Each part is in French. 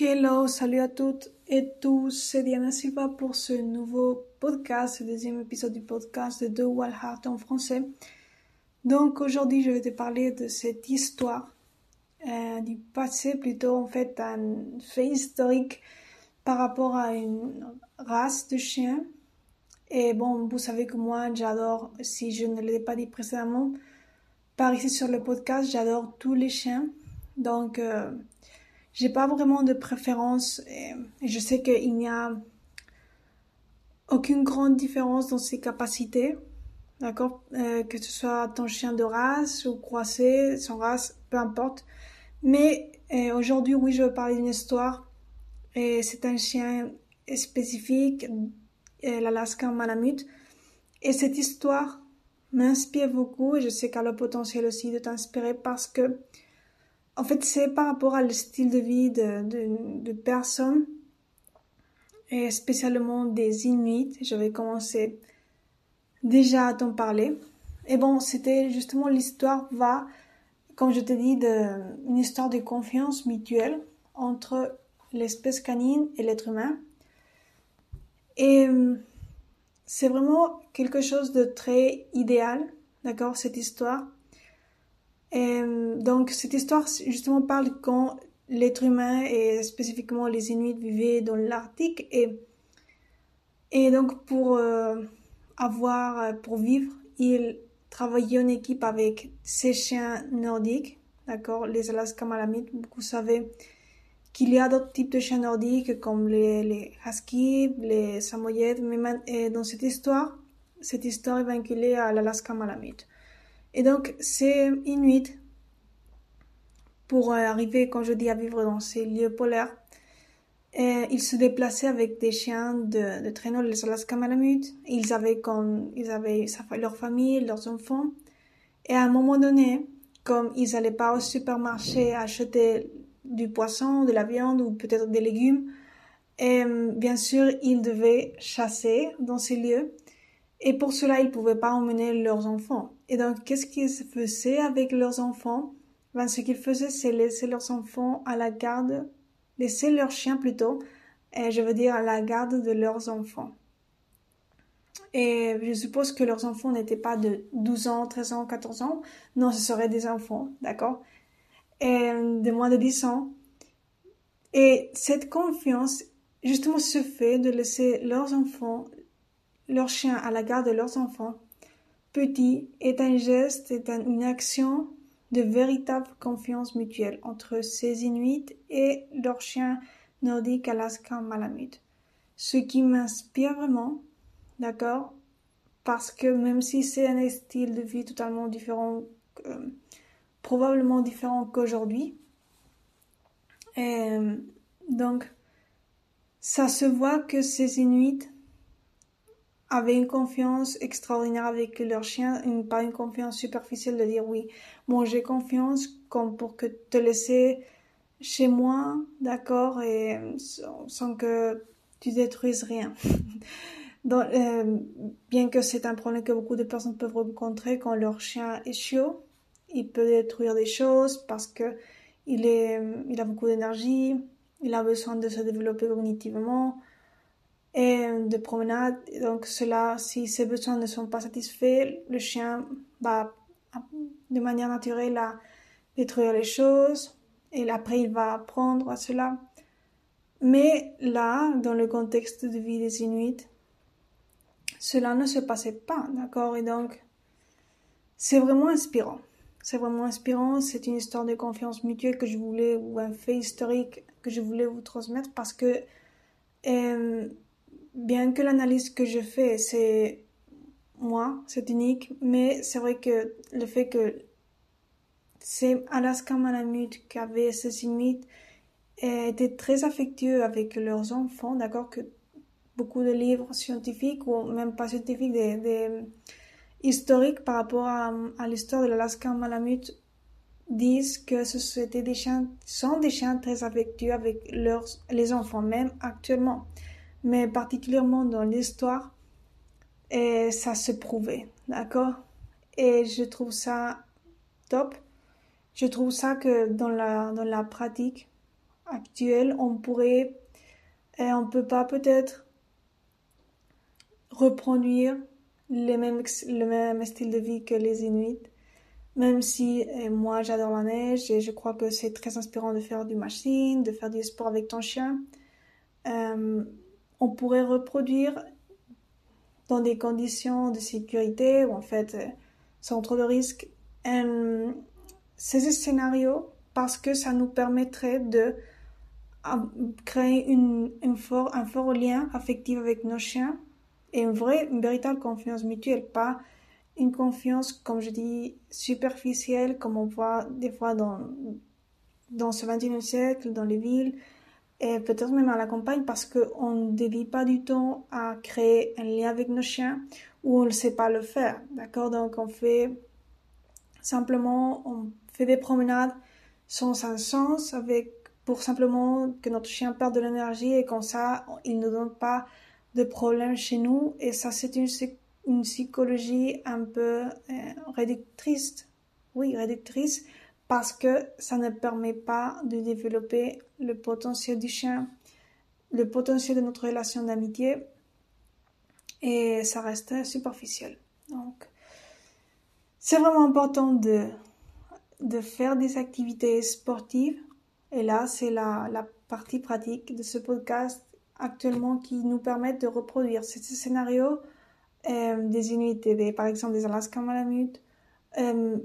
Hello, salut à toutes et tous, c'est Diana Silva pour ce nouveau podcast, ce deuxième épisode du podcast de The Wild Heart en français. Donc aujourd'hui, je vais te parler de cette histoire euh, du passé, plutôt en fait un fait historique par rapport à une race de chiens. Et bon, vous savez que moi, j'adore, si je ne l'ai pas dit précédemment, par ici sur le podcast, j'adore tous les chiens. Donc, euh, j'ai pas vraiment de préférence et, je sais qu'il n'y a aucune grande différence dans ses capacités. D'accord euh, Que ce soit ton chien de race ou croisé, sans race, peu importe. Mais euh, aujourd'hui, oui, je veux parler d'une histoire. Et c'est un chien spécifique, euh, l'Alaskan Malamute. Et cette histoire m'inspire beaucoup et je sais qu'elle a le potentiel aussi de t'inspirer parce que en fait, c'est par rapport à le style de vie de, de, de personnes, et spécialement des Inuits. Je vais commencer déjà à t'en parler. Et bon, c'était justement l'histoire va, comme je te dis, de, une histoire de confiance mutuelle entre l'espèce canine et l'être humain. Et c'est vraiment quelque chose de très idéal, d'accord, cette histoire. Et donc cette histoire justement parle quand l'être humain et spécifiquement les Inuits vivaient dans l'Arctique et et donc pour euh, avoir pour vivre ils travaillaient en équipe avec ces chiens nordiques d'accord les Alaska Malamutes. Vous savez qu'il y a d'autres types de chiens nordiques comme les, les Huskies les Samoyeds mais dans cette histoire cette histoire est vinculée à l'Alaska Malamute et donc, ces Inuits, pour euh, arriver, quand je dis à vivre dans ces lieux polaires, et ils se déplaçaient avec des chiens de, traîneau, les Alaska Malamutes. Ils avaient, comme, ils avaient leur famille, leurs enfants. Et à un moment donné, comme ils n'allaient pas au supermarché acheter du poisson, de la viande ou peut-être des légumes, bien sûr, ils devaient chasser dans ces lieux. Et pour cela, ils ne pouvaient pas emmener leurs enfants. Et donc, qu'est-ce qu'ils faisaient avec leurs enfants? Ben, Ce qu'ils faisaient, c'est laisser leurs enfants à la garde, laisser leurs chiens plutôt, et je veux dire à la garde de leurs enfants. Et je suppose que leurs enfants n'étaient pas de 12 ans, 13 ans, 14 ans. Non, ce seraient des enfants, d'accord? Et de moins de 10 ans. Et cette confiance, justement ce fait de laisser leurs enfants, leurs chiens à la garde de leurs enfants, petit est un geste, est une action de véritable confiance mutuelle entre ces Inuits et leurs chiens nordiques Alaska Malamute. Ce qui m'inspire vraiment, d'accord, parce que même si c'est un style de vie totalement différent, euh, probablement différent qu'aujourd'hui, donc ça se voit que ces Inuits avaient une confiance extraordinaire avec leur chien, pas une confiance superficielle de dire oui, bon j'ai confiance comme pour que te laisser chez moi, d'accord, et sans, que tu détruises rien. Euh, bien que c'est un problème que beaucoup de personnes peuvent rencontrer quand leur chien est chiot, il peut détruire des choses parce que il a beaucoup d'énergie, il a besoin de se développer cognitivement, et de promenade. Donc cela, si ces besoins ne sont pas satisfaits, le chien va de manière naturelle à détruire les choses et après il va apprendre à cela. Mais là, dans le contexte de vie des Inuits, cela ne se passait pas, d'accord? Et donc, c'est vraiment inspirant. C'est vraiment inspirant. C'est une histoire de confiance mutuelle que je voulais, ou un fait historique que je voulais vous transmettre parce que euh, bien que l'analyse que je fais, c'est moi, c'est unique, mais c'est vrai que le fait que c'est Alaska Malamute qui avait ces Inuits étaient très affectueux avec leurs enfants, d'accord, que beaucoup de livres scientifiques ou même pas scientifiques, des, historiques par rapport à, l'histoire de l'Alaska Malamute disent que ce étaient des chiens, sont des chiens très affectueux avec leurs, les enfants, même actuellement mais particulièrement dans l'histoire, et ça se prouvait, d'accord? Et je trouve ça top. Je trouve ça que dans la, dans la pratique, actuelle, on pourrait, et on peut pas peut-être reproduire les mêmes, le même style de vie que les Inuits. Même si moi j'adore la neige et je crois que c'est très inspirant de faire du machine, de faire du sport avec ton chien, euh, on pourrait reproduire dans des conditions de sécurité ou en fait euh, sans trop de risques euh, ces scénarios parce que ça nous permettrait de créer une, un fort lien affectif avec nos chiens et une vraie, véritable confiance mutuelle, pas une confiance, comme je dis, superficielle, comme on voit des fois dans, dans ce 21e siècle, dans les villes, et peut-être même à la campagne, parce qu'on ne dévie pas du tout à créer un lien avec nos chiens, ou on ne sait pas le faire, d'accord? Donc on fait simplement, on fait des promenades sans un sens, avec, pour simplement que notre chien perde de l'énergie, et comme ça, il ne donne pas de problèmes chez nous, et ça c'est une une psychologie un peu euh, réductrice. Oui, réductrice, parce que ça ne permet pas de développer le potentiel du chien, le potentiel de notre relation d'amitié, et ça reste superficiel. Donc, c'est vraiment important de, de faire des activités sportives. Et là, c'est la, la partie pratique de ce podcast actuellement qui nous permet de reproduire ce scénario euh, des Inuits des, par exemple des Alaska Malamutes, euh,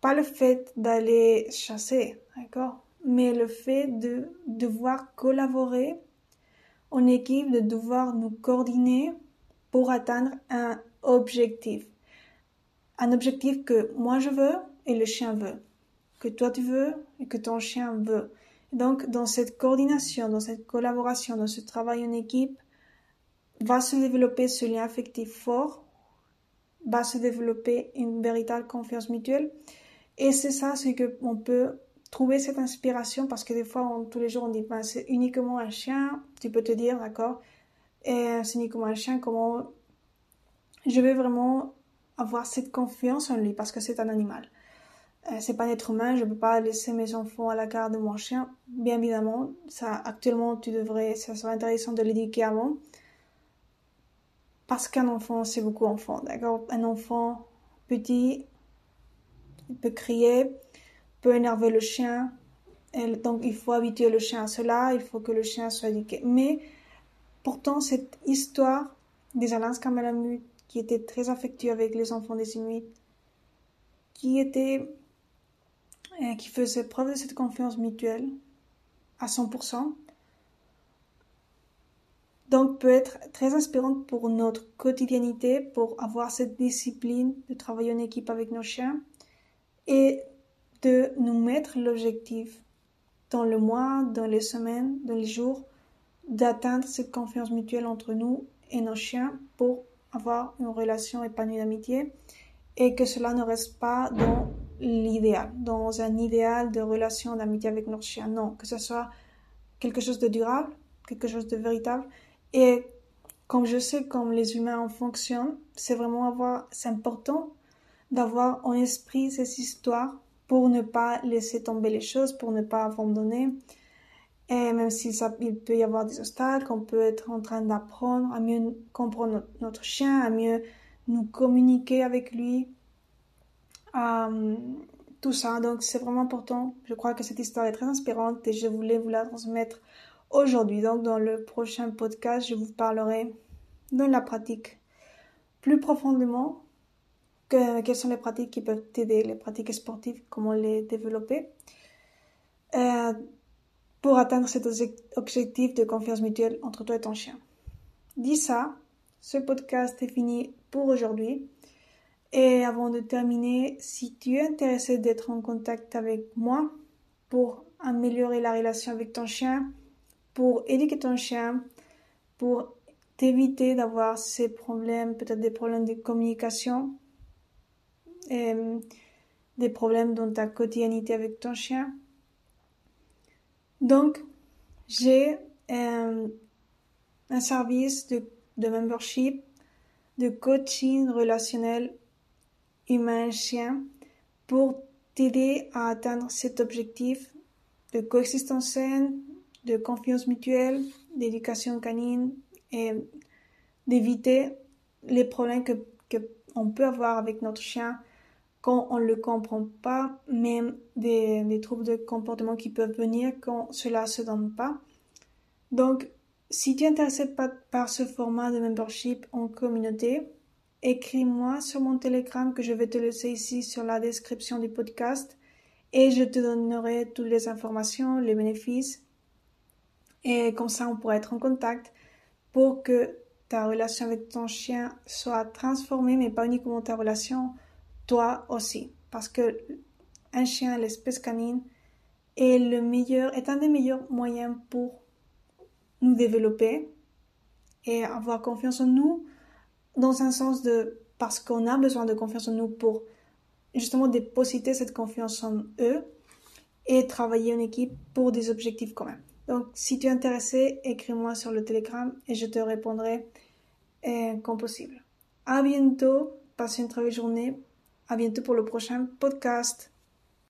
pas le fait d'aller chasser, d'accord, mais le fait de devoir collaborer en équipe, de devoir nous coordonner pour atteindre un objectif. Un objectif que moi je veux et le chien veut, que toi tu veux et que ton chien veut. Donc, dans cette coordination, dans cette collaboration, dans ce travail en équipe, va se développer ce lien affectif fort, va se développer une véritable confiance mutuelle. Et c'est ça, c'est qu'on peut trouver cette inspiration parce que des fois, tous les jours, on dit, ben, c'est uniquement un chien. Tu peux te dire, d'accord, et c'est uniquement un chien, comment je vais vraiment avoir cette confiance en lui parce que c'est un animal. Euh, c'est pas un être humain, je peux pas laisser mes enfants à la garde de mon chien. Bien évidemment, ça, actuellement, tu devrais, ça serait intéressant de l'éduquer avant. Parce qu'un enfant, c'est beaucoup enfant, d'accord? Un enfant petit, il peut crier, peut énerver le chien. donc, il faut habituer le chien à cela, il faut que le chien soit éduqué. Mais, pourtant, cette histoire des Alaska Malamutes, qui était très affectueux avec les enfants des Inuits, qui était, euh, qui faisait preuve de cette confiance mutuelle à 100%, donc peut être très inspirante pour notre quotidiennité, pour avoir cette discipline de travailler en équipe avec nos chiens et de nous mettre l'objectif dans le mois, dans les semaines, dans les jours, d'atteindre cette confiance mutuelle entre nous et nos chiens pour avoir une relation épanouie d'amitié et que cela ne reste pas dans l'idéal, dans un idéal de relation d'amitié avec nos chiens. Non, que ce soit quelque chose de durable, quelque chose de véritable et comme je sais comme les humains en fonctionnent, c'est vraiment important d'avoir en esprit ces histoires pour ne pas laisser tomber les choses, pour ne pas abandonner. Et même s'il il peut y avoir des obstacles, on peut être en train d'apprendre à mieux comprendre notre, chien, à mieux nous communiquer avec lui. Euh, tout ça, donc c'est vraiment important. Je crois que cette histoire est très inspirante et je voulais vous la transmettre Aujourd'hui, donc dans le prochain podcast, je vous parlerai de la pratique plus profondément. Que, quelles sont les pratiques qui peuvent t'aider, les pratiques sportives, comment les développer euh, pour atteindre cet objectif de confiance mutuelle entre toi et ton chien. Dit ça, ce podcast est fini pour aujourd'hui. Et avant de terminer, si tu es intéressé d'être en contact avec moi pour améliorer la relation avec ton chien, pour éduquer ton chien, pour t'éviter d'avoir ces problèmes, peut-être des problèmes de communication, des problèmes dans ta quotidiennité avec ton chien. Donc, j'ai un service de, de membership, de coaching relationnel humain-chien pour t'aider à atteindre cet objectif de coexistence saine, de confiance mutuelle, d'éducation canine et d'éviter les problèmes que, que on peut avoir avec notre chien quand on ne le comprend pas, même des, troubles de comportement qui peuvent venir quand cela se donne pas. Donc, si tu es intéressé par, par ce format de membership en communauté, écris-moi sur mon Telegram que je vais te laisser ici sur la description du podcast et je te donnerai toutes les informations, les bénéfices et comme ça on pourra être en contact pour que ta relation avec ton chien soit transformée, mais pas uniquement ta relation, toi aussi. Parce que un chien, l'espèce canine, est le meilleur, est un des meilleurs moyens pour nous développer et avoir confiance en nous dans un sens de parce qu'on a besoin de confiance en nous pour justement dépositer cette confiance en eux et travailler en équipe pour des objectifs communs. Donc, si tu es intéressé, écris-moi sur le Telegram et je te répondrai euh, comme possible. À bientôt, passe une très belle journée. À bientôt pour le prochain podcast.